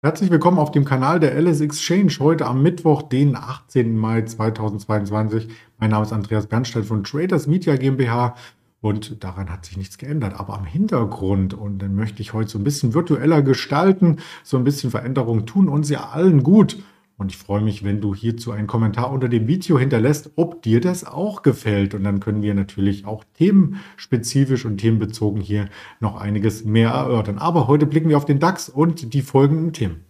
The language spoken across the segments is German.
Herzlich willkommen auf dem Kanal der LS Exchange. Heute am Mittwoch, den 18. Mai 2022. Mein Name ist Andreas Bernstein von Traders Media GmbH und daran hat sich nichts geändert. Aber am Hintergrund, und dann möchte ich heute so ein bisschen virtueller gestalten, so ein bisschen Veränderungen tun uns ja allen gut. Und ich freue mich, wenn du hierzu einen Kommentar unter dem Video hinterlässt, ob dir das auch gefällt. Und dann können wir natürlich auch themenspezifisch und themenbezogen hier noch einiges mehr erörtern. Aber heute blicken wir auf den DAX und die folgenden Themen.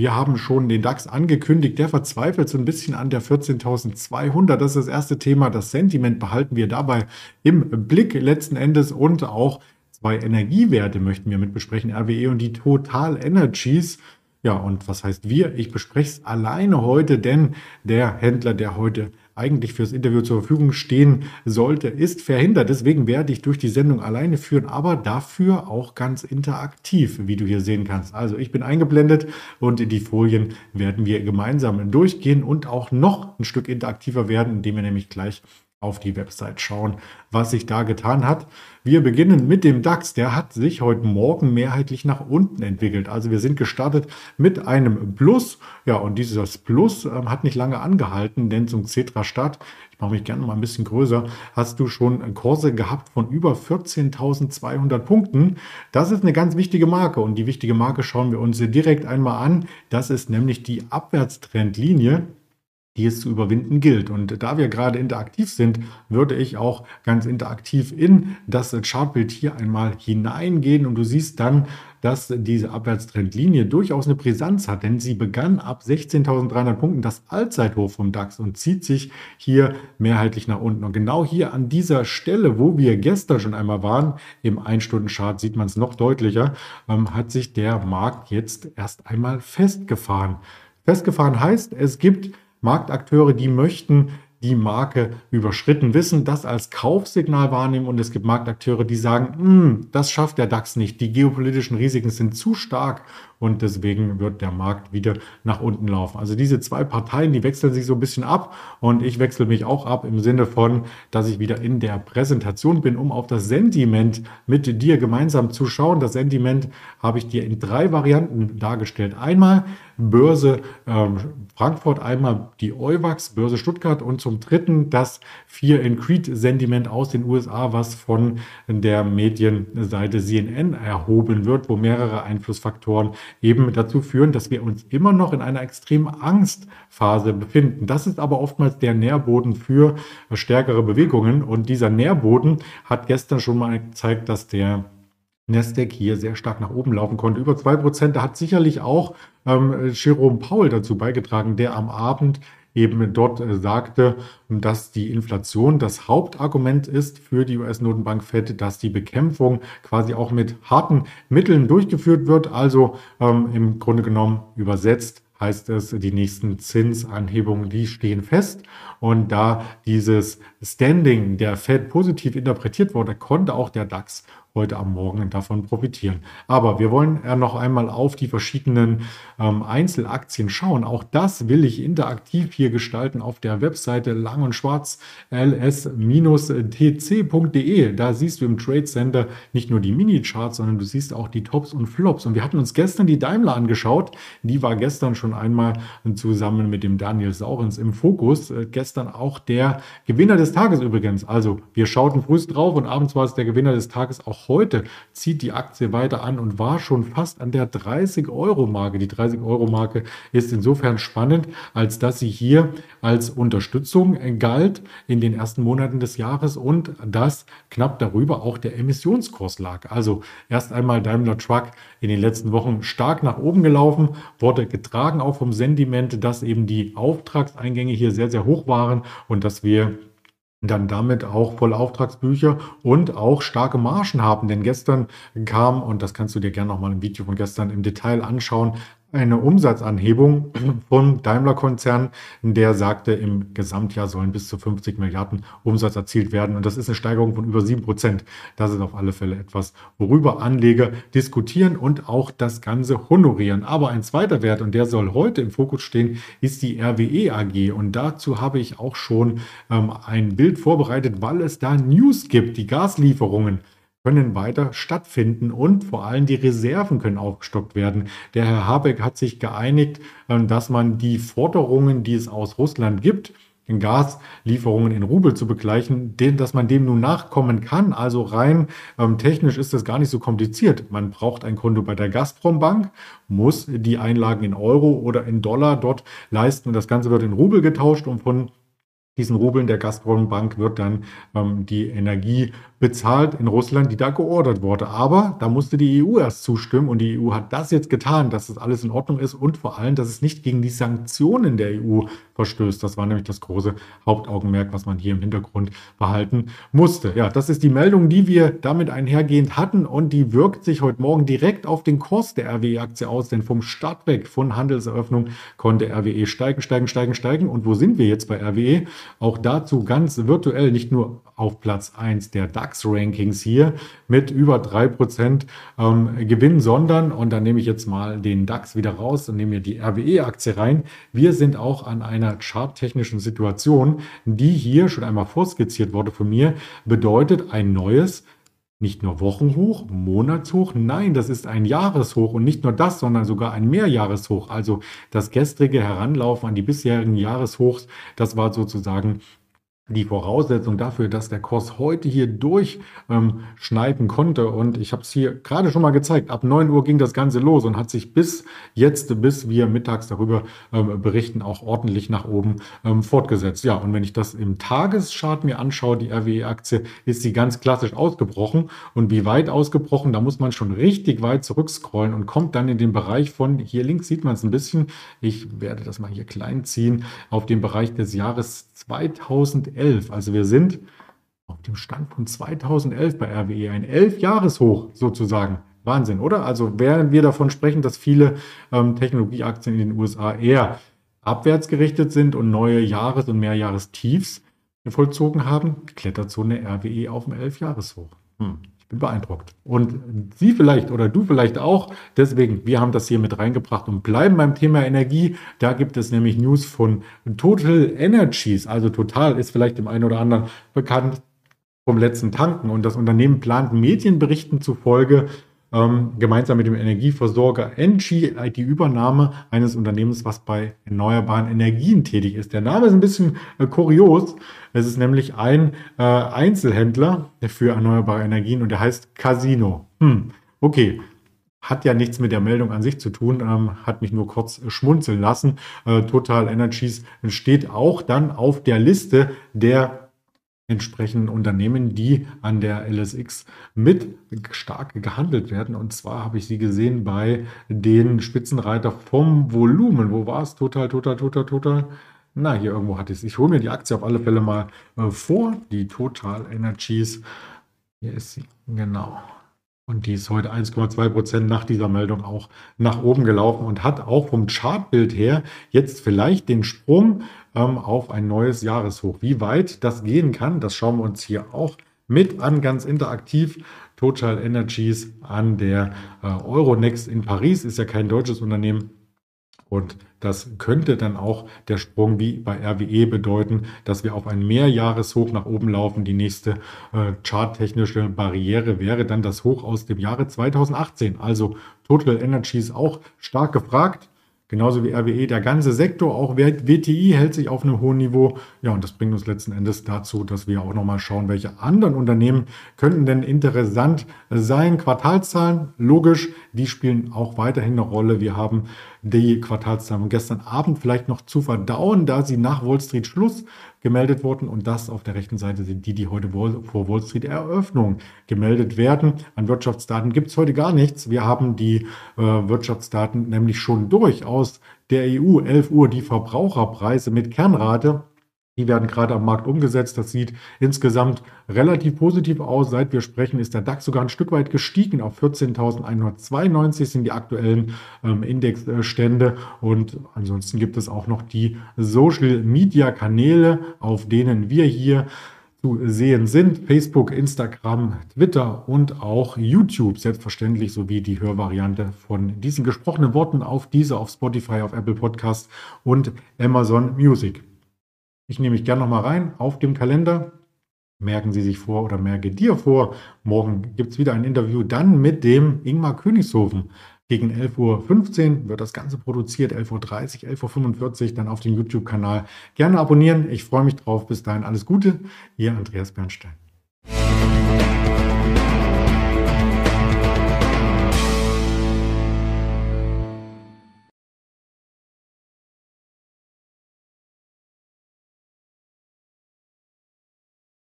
Wir haben schon den DAX angekündigt, der verzweifelt so ein bisschen an der 14.200. Das ist das erste Thema. Das Sentiment behalten wir dabei im Blick letzten Endes und auch zwei Energiewerte möchten wir mit besprechen, RWE und die Total Energies. Ja, und was heißt wir? Ich bespreche es alleine heute, denn der Händler, der heute eigentlich fürs Interview zur Verfügung stehen sollte, ist verhindert. Deswegen werde ich durch die Sendung alleine führen, aber dafür auch ganz interaktiv, wie du hier sehen kannst. Also ich bin eingeblendet und die Folien werden wir gemeinsam durchgehen und auch noch ein Stück interaktiver werden, indem wir nämlich gleich auf die Website schauen, was sich da getan hat. Wir beginnen mit dem DAX. Der hat sich heute Morgen mehrheitlich nach unten entwickelt. Also wir sind gestartet mit einem Plus. Ja, und dieses Plus äh, hat nicht lange angehalten, denn zum Cetra Start, ich mache mich gerne mal ein bisschen größer, hast du schon Kurse gehabt von über 14.200 Punkten. Das ist eine ganz wichtige Marke und die wichtige Marke schauen wir uns direkt einmal an. Das ist nämlich die Abwärtstrendlinie die es zu überwinden gilt. Und da wir gerade interaktiv sind, würde ich auch ganz interaktiv in das Chartbild hier einmal hineingehen und du siehst dann, dass diese Abwärtstrendlinie durchaus eine Brisanz hat, denn sie begann ab 16.300 Punkten das Allzeithoch vom DAX und zieht sich hier mehrheitlich nach unten. Und genau hier an dieser Stelle, wo wir gestern schon einmal waren, im 1-Stunden-Chart sieht man es noch deutlicher, ähm, hat sich der Markt jetzt erst einmal festgefahren. Festgefahren heißt, es gibt Marktakteure, die möchten die Marke überschritten wissen, das als Kaufsignal wahrnehmen und es gibt Marktakteure, die sagen, hm, das schafft der DAX nicht, die geopolitischen Risiken sind zu stark und deswegen wird der Markt wieder nach unten laufen. Also diese zwei Parteien, die wechseln sich so ein bisschen ab und ich wechsle mich auch ab im Sinne von, dass ich wieder in der Präsentation bin, um auf das Sentiment mit dir gemeinsam zu schauen. Das Sentiment habe ich dir in drei Varianten dargestellt. Einmal Börse ähm, Frankfurt, einmal die EUWAX, Börse Stuttgart und zum dritten das Fear and Creed Sentiment aus den USA, was von der Medienseite CNN erhoben wird, wo mehrere Einflussfaktoren eben dazu führen, dass wir uns immer noch in einer extremen Angstphase befinden. Das ist aber oftmals der Nährboden für stärkere Bewegungen und dieser Nährboden hat gestern schon mal gezeigt, dass der Nasdaq hier sehr stark nach oben laufen konnte. Über 2%. Da hat sicherlich auch ähm, Jerome Powell dazu beigetragen, der am Abend eben dort äh, sagte, dass die Inflation das Hauptargument ist für die US-Notenbank Fed, dass die Bekämpfung quasi auch mit harten Mitteln durchgeführt wird. Also ähm, im Grunde genommen übersetzt heißt es, die nächsten Zinsanhebungen, die stehen fest. Und da dieses Standing der Fed positiv interpretiert wurde, konnte auch der DAX heute am Morgen davon profitieren. Aber wir wollen ja noch einmal auf die verschiedenen ähm, Einzelaktien schauen. Auch das will ich interaktiv hier gestalten auf der Webseite lang und schwarz ls-tc.de. Da siehst du im Trade Center nicht nur die Mini-Charts, sondern du siehst auch die Tops und Flops. Und wir hatten uns gestern die Daimler angeschaut. Die war gestern schon einmal zusammen mit dem Daniel Saurens im Fokus. Äh, gestern auch der Gewinner des Tages übrigens. Also wir schauten früh drauf und abends war es der Gewinner des Tages auch heute zieht die Aktie weiter an und war schon fast an der 30-Euro-Marke. Die 30-Euro-Marke ist insofern spannend, als dass sie hier als Unterstützung galt in den ersten Monaten des Jahres und dass knapp darüber auch der Emissionskurs lag. Also erst einmal Daimler Truck in den letzten Wochen stark nach oben gelaufen, wurde getragen auch vom Sentiment, dass eben die Auftragseingänge hier sehr, sehr hoch waren und dass wir dann damit auch volle Auftragsbücher und auch starke Margen haben. Denn gestern kam, und das kannst du dir gerne nochmal im Video von gestern im Detail anschauen, eine Umsatzanhebung vom Daimler-Konzern, der sagte, im Gesamtjahr sollen bis zu 50 Milliarden Umsatz erzielt werden. Und das ist eine Steigerung von über 7 Prozent. Das ist auf alle Fälle etwas, worüber Anleger diskutieren und auch das Ganze honorieren. Aber ein zweiter Wert, und der soll heute im Fokus stehen, ist die RWE AG. Und dazu habe ich auch schon ähm, ein Bild vorbereitet, weil es da News gibt. Die Gaslieferungen können weiter stattfinden und vor allem die Reserven können aufgestockt werden. Der Herr Habeck hat sich geeinigt, ähm, dass man die Forderungen, die es aus Russland gibt, Gaslieferungen in Rubel zu begleichen, dass man dem nun nachkommen kann. Also rein ähm, technisch ist das gar nicht so kompliziert. Man braucht ein Konto bei der Gazprom Bank, muss die Einlagen in Euro oder in Dollar dort leisten und das Ganze wird in Rubel getauscht und von diesen Rubeln der Gazprom Bank wird dann ähm, die Energie bezahlt in Russland, die da geordert wurde. Aber da musste die EU erst zustimmen und die EU hat das jetzt getan, dass das alles in Ordnung ist und vor allem, dass es nicht gegen die Sanktionen der EU verstößt. Das war nämlich das große Hauptaugenmerk, was man hier im Hintergrund behalten musste. Ja, das ist die Meldung, die wir damit einhergehend hatten und die wirkt sich heute Morgen direkt auf den Kurs der RWE-Aktie aus, denn vom Start weg von Handelseröffnung konnte RWE steigen, steigen, steigen, steigen. Und wo sind wir jetzt bei RWE? Auch dazu ganz virtuell, nicht nur auf Platz 1 der DAX-Rankings hier mit über 3% ähm, Gewinn, sondern, und dann nehme ich jetzt mal den DAX wieder raus und nehme mir die RWE-Aktie rein. Wir sind auch an einer charttechnischen Situation, die hier schon einmal vorskizziert wurde von mir, bedeutet ein neues nicht nur Wochenhoch, Monatshoch, nein, das ist ein Jahreshoch und nicht nur das, sondern sogar ein Mehrjahreshoch. Also das gestrige Heranlaufen an die bisherigen Jahreshochs, das war sozusagen die Voraussetzung dafür, dass der Kurs heute hier durchschneiden ähm, konnte. Und ich habe es hier gerade schon mal gezeigt. Ab 9 Uhr ging das Ganze los und hat sich bis jetzt, bis wir mittags darüber ähm, berichten, auch ordentlich nach oben ähm, fortgesetzt. Ja, und wenn ich das im Tageschart mir anschaue, die RWE-Aktie, ist sie ganz klassisch ausgebrochen. Und wie weit ausgebrochen, da muss man schon richtig weit zurückscrollen und kommt dann in den Bereich von, hier links sieht man es ein bisschen, ich werde das mal hier klein ziehen, auf den Bereich des Jahres 2011. 2011. Also wir sind auf dem Stand von 2011 bei RWE, ein Elf-Jahres-Hoch sozusagen. Wahnsinn, oder? Also während wir davon sprechen, dass viele ähm, Technologieaktien in den USA eher abwärts gerichtet sind und neue Jahres- und Mehrjahrestiefs vollzogen haben, klettert so eine RWE auf dem Elf-Jahres-Hoch. Hm bin beeindruckt. Und Sie vielleicht oder du vielleicht auch. Deswegen, wir haben das hier mit reingebracht und bleiben beim Thema Energie. Da gibt es nämlich News von Total Energies. Also Total ist vielleicht dem einen oder anderen bekannt vom letzten Tanken. Und das Unternehmen plant Medienberichten zufolge ähm, gemeinsam mit dem Energieversorger Engie die Übernahme eines Unternehmens, was bei erneuerbaren Energien tätig ist. Der Name ist ein bisschen äh, kurios. Es ist nämlich ein äh, Einzelhändler für erneuerbare Energien und der heißt Casino. Hm, okay. Hat ja nichts mit der Meldung an sich zu tun, ähm, hat mich nur kurz schmunzeln lassen. Äh, Total Energies steht auch dann auf der Liste der entsprechenden Unternehmen, die an der LSX mit stark gehandelt werden. Und zwar habe ich sie gesehen bei den Spitzenreiter vom Volumen. Wo war es? Total, total, total, total. Na, hier irgendwo hatte ich es. Ich hole mir die Aktie auf alle Fälle mal äh, vor. Die Total Energies. Hier ist sie. Genau. Und die ist heute 1,2 Prozent nach dieser Meldung auch nach oben gelaufen und hat auch vom Chartbild her jetzt vielleicht den Sprung ähm, auf ein neues Jahreshoch. Wie weit das gehen kann, das schauen wir uns hier auch mit an, ganz interaktiv. Total Energies an der äh, Euronext in Paris ist ja kein deutsches Unternehmen, und das könnte dann auch der Sprung wie bei RWE bedeuten, dass wir auf ein Mehrjahreshoch nach oben laufen. Die nächste äh, charttechnische Barriere wäre dann das Hoch aus dem Jahre 2018. Also Total Energy ist auch stark gefragt. Genauso wie RWE, der ganze Sektor, auch WTI hält sich auf einem hohen Niveau. Ja, und das bringt uns letzten Endes dazu, dass wir auch nochmal schauen, welche anderen Unternehmen könnten denn interessant sein. Quartalszahlen, logisch, die spielen auch weiterhin eine Rolle. Wir haben die Quartalszahlen gestern Abend vielleicht noch zu verdauen, da sie nach Wall Street Schluss gemeldet wurden. Und das auf der rechten Seite sind die, die heute vor Wall Street Eröffnung gemeldet werden. An Wirtschaftsdaten gibt es heute gar nichts. Wir haben die äh, Wirtschaftsdaten nämlich schon durch aus der EU. 11 Uhr die Verbraucherpreise mit Kernrate Die werden gerade am Markt umgesetzt. Das sieht insgesamt relativ positiv aus. Seit wir sprechen, ist der DAX sogar ein Stück weit gestiegen. Auf 14.192 sind die aktuellen ähm, Indexstände. Und ansonsten gibt es auch noch die Social-Media-Kanäle, auf denen wir hier zu sehen sind. Facebook, Instagram, Twitter und auch YouTube selbstverständlich sowie die Hörvariante von diesen gesprochenen Worten auf diese, auf Spotify, auf Apple Podcast und Amazon Music. Ich nehme mich gerne nochmal rein auf dem Kalender. Merken Sie sich vor oder merke dir vor, morgen gibt es wieder ein Interview dann mit dem Ingmar Königshofen. Gegen 11.15 Uhr wird das Ganze produziert, 11.30 Uhr, 11.45 Uhr dann auf dem YouTube-Kanal. Gerne abonnieren, ich freue mich drauf. Bis dahin alles Gute, Ihr Andreas Bernstein.